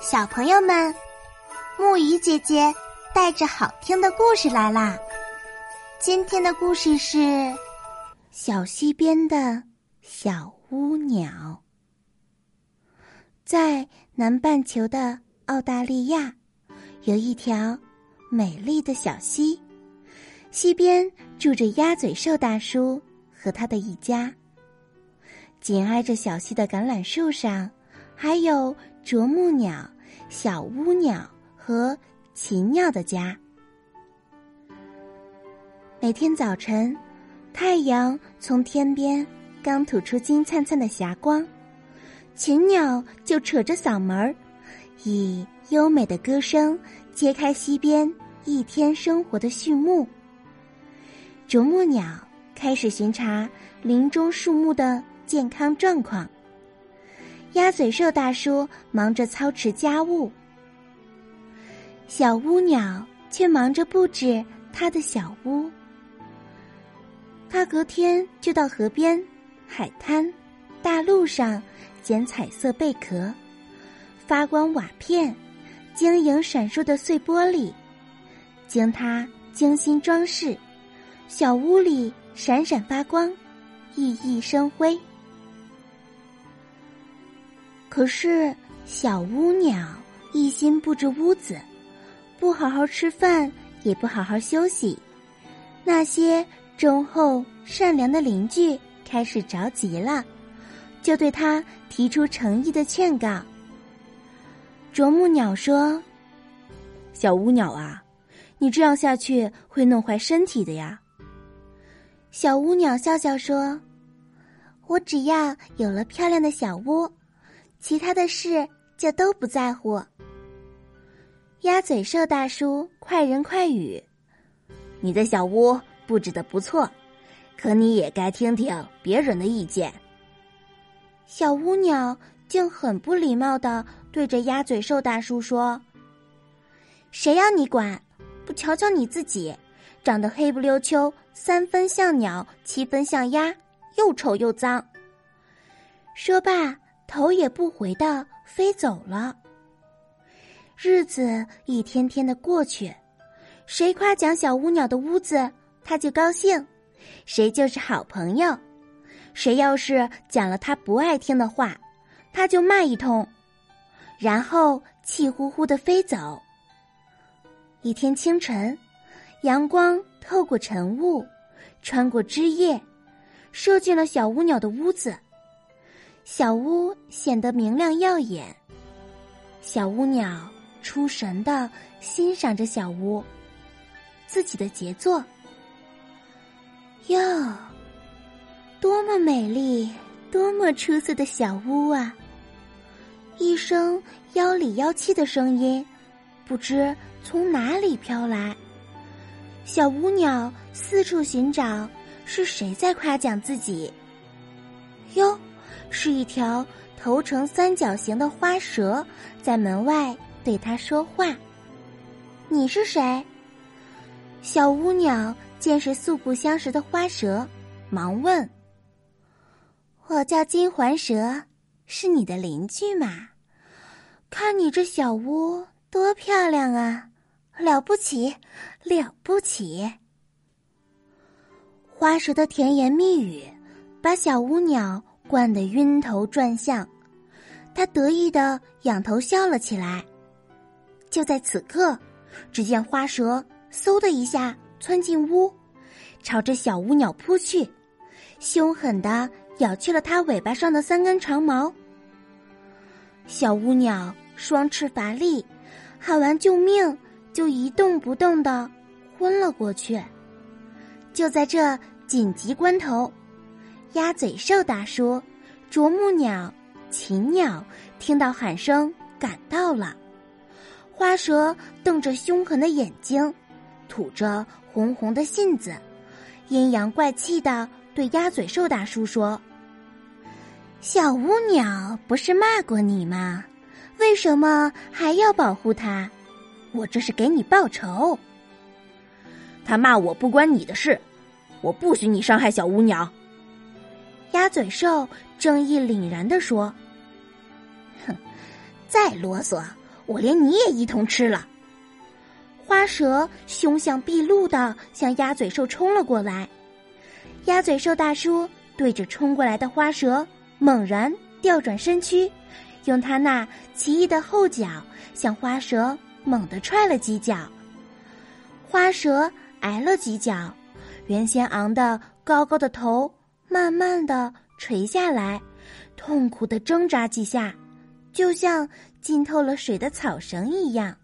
小朋友们，木鱼姐姐带着好听的故事来啦！今天的故事是《小溪边的小乌鸟》。在南半球的澳大利亚，有一条美丽的小溪，溪边住着鸭嘴兽大叔和他的一家。紧挨着小溪的橄榄树上，还有啄木鸟。小乌鸟和禽鸟的家。每天早晨，太阳从天边刚吐出金灿灿的霞光，禽鸟就扯着嗓门儿，以优美的歌声揭开溪边一天生活的序幕。啄木鸟开始巡查林中树木的健康状况。鸭嘴兽大叔忙着操持家务，小乌鸟却忙着布置他的小屋。他隔天就到河边、海滩、大路上捡彩色贝壳、发光瓦片、晶莹闪烁的碎玻璃，经他精心装饰，小屋里闪闪发光，熠熠生辉。可是，小乌鸟一心布置屋子，不好好吃饭，也不好好休息。那些忠厚善良的邻居开始着急了，就对他提出诚意的劝告。啄木鸟说：“小乌鸟啊，你这样下去会弄坏身体的呀。”小乌鸟笑笑说：“我只要有了漂亮的小屋。”其他的事就都不在乎。鸭嘴兽大叔快人快语：“你的小屋布置的不错，可你也该听听别人的意见。”小乌鸟竟很不礼貌的对着鸭嘴兽大叔说：“谁要你管？不瞧瞧你自己，长得黑不溜秋，三分像鸟，七分像鸭，又丑又脏。”说罢。头也不回的飞走了。日子一天天的过去，谁夸奖小乌鸟的屋子，他就高兴；谁就是好朋友。谁要是讲了他不爱听的话，他就骂一通，然后气呼呼的飞走。一天清晨，阳光透过晨雾，穿过枝叶，射进了小乌鸟的屋子。小屋显得明亮耀眼。小乌鸟出神的欣赏着小屋，自己的杰作。哟，多么美丽，多么出色的小屋啊！一声妖里妖气的声音，不知从哪里飘来。小乌鸟四处寻找，是谁在夸奖自己？哟。是一条头呈三角形的花蛇，在门外对他说话。你是谁？小乌鸟见是素不相识的花蛇，忙问：“我叫金环蛇，是你的邻居嘛？看你这小屋多漂亮啊，了不起，了不起！”花蛇的甜言蜜语，把小乌鸟。灌得晕头转向，他得意的仰头笑了起来。就在此刻，只见花蛇嗖的一下窜进屋，朝着小乌鸟扑去，凶狠的咬去了它尾巴上的三根长毛。小乌鸟双翅乏力，喊完救命，就一动不动的昏了过去。就在这紧急关头。鸭嘴兽大叔、啄木鸟、禽鸟听到喊声，赶到了。花蛇瞪着凶狠的眼睛，吐着红红的信子，阴阳怪气的对鸭嘴兽大叔说：“小乌鸟不是骂过你吗？为什么还要保护它？我这是给你报仇。他骂我不关你的事，我不许你伤害小乌鸟。”鸭嘴兽正义凛然地说：“哼，再啰嗦，我连你也一同吃了。花蛇凶相毕露的向鸭嘴兽冲了过来，鸭嘴兽大叔对着冲过来的花蛇猛然调转身躯，用他那奇异的后脚向花蛇猛地踹了几脚。花蛇挨了几脚，原先昂的高高的头慢慢的垂下来，痛苦的挣扎几下，就像浸透了水的草绳一样。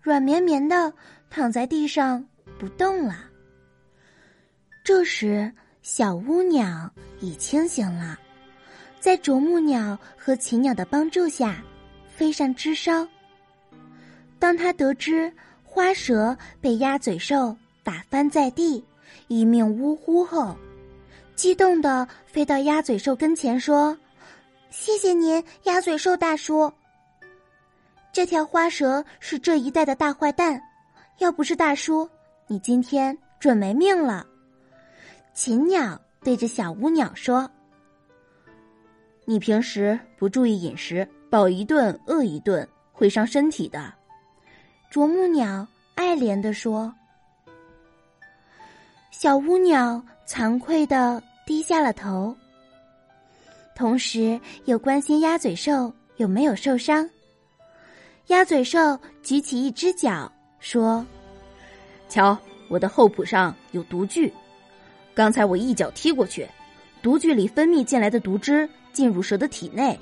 软绵绵的躺在地上不动了。这时，小乌鸟已清醒了，在啄木鸟和禽鸟的帮助下，飞上枝梢。当他得知花蛇被鸭嘴兽打翻在地，一命呜呼后，激动的飞到鸭嘴兽跟前说：“谢谢您，鸭嘴兽大叔。”这条花蛇是这一带的大坏蛋，要不是大叔，你今天准没命了。禽鸟对着小乌鸟说：“你平时不注意饮食，饱一顿饿一顿会伤身体的。”啄木鸟爱怜的说。小乌鸟惭愧的低下了头，同时又关心鸭嘴兽有没有受伤。鸭嘴兽举起一只脚，说：“瞧，我的后蹼上有毒具。刚才我一脚踢过去，毒具里分泌进来的毒汁进入蛇的体内，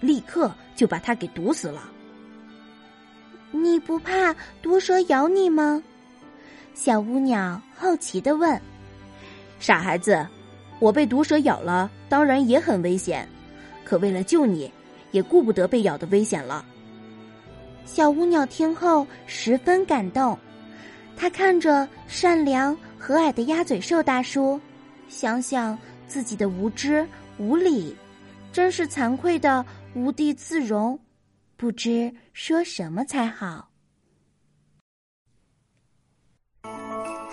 立刻就把它给毒死了。你不怕毒蛇咬你吗？”小乌鸟好奇的问。“傻孩子，我被毒蛇咬了，当然也很危险，可为了救你，也顾不得被咬的危险了。”小乌鸟听后十分感动，他看着善良和蔼的鸭嘴兽大叔，想想自己的无知无礼，真是惭愧的无地自容，不知说什么才好。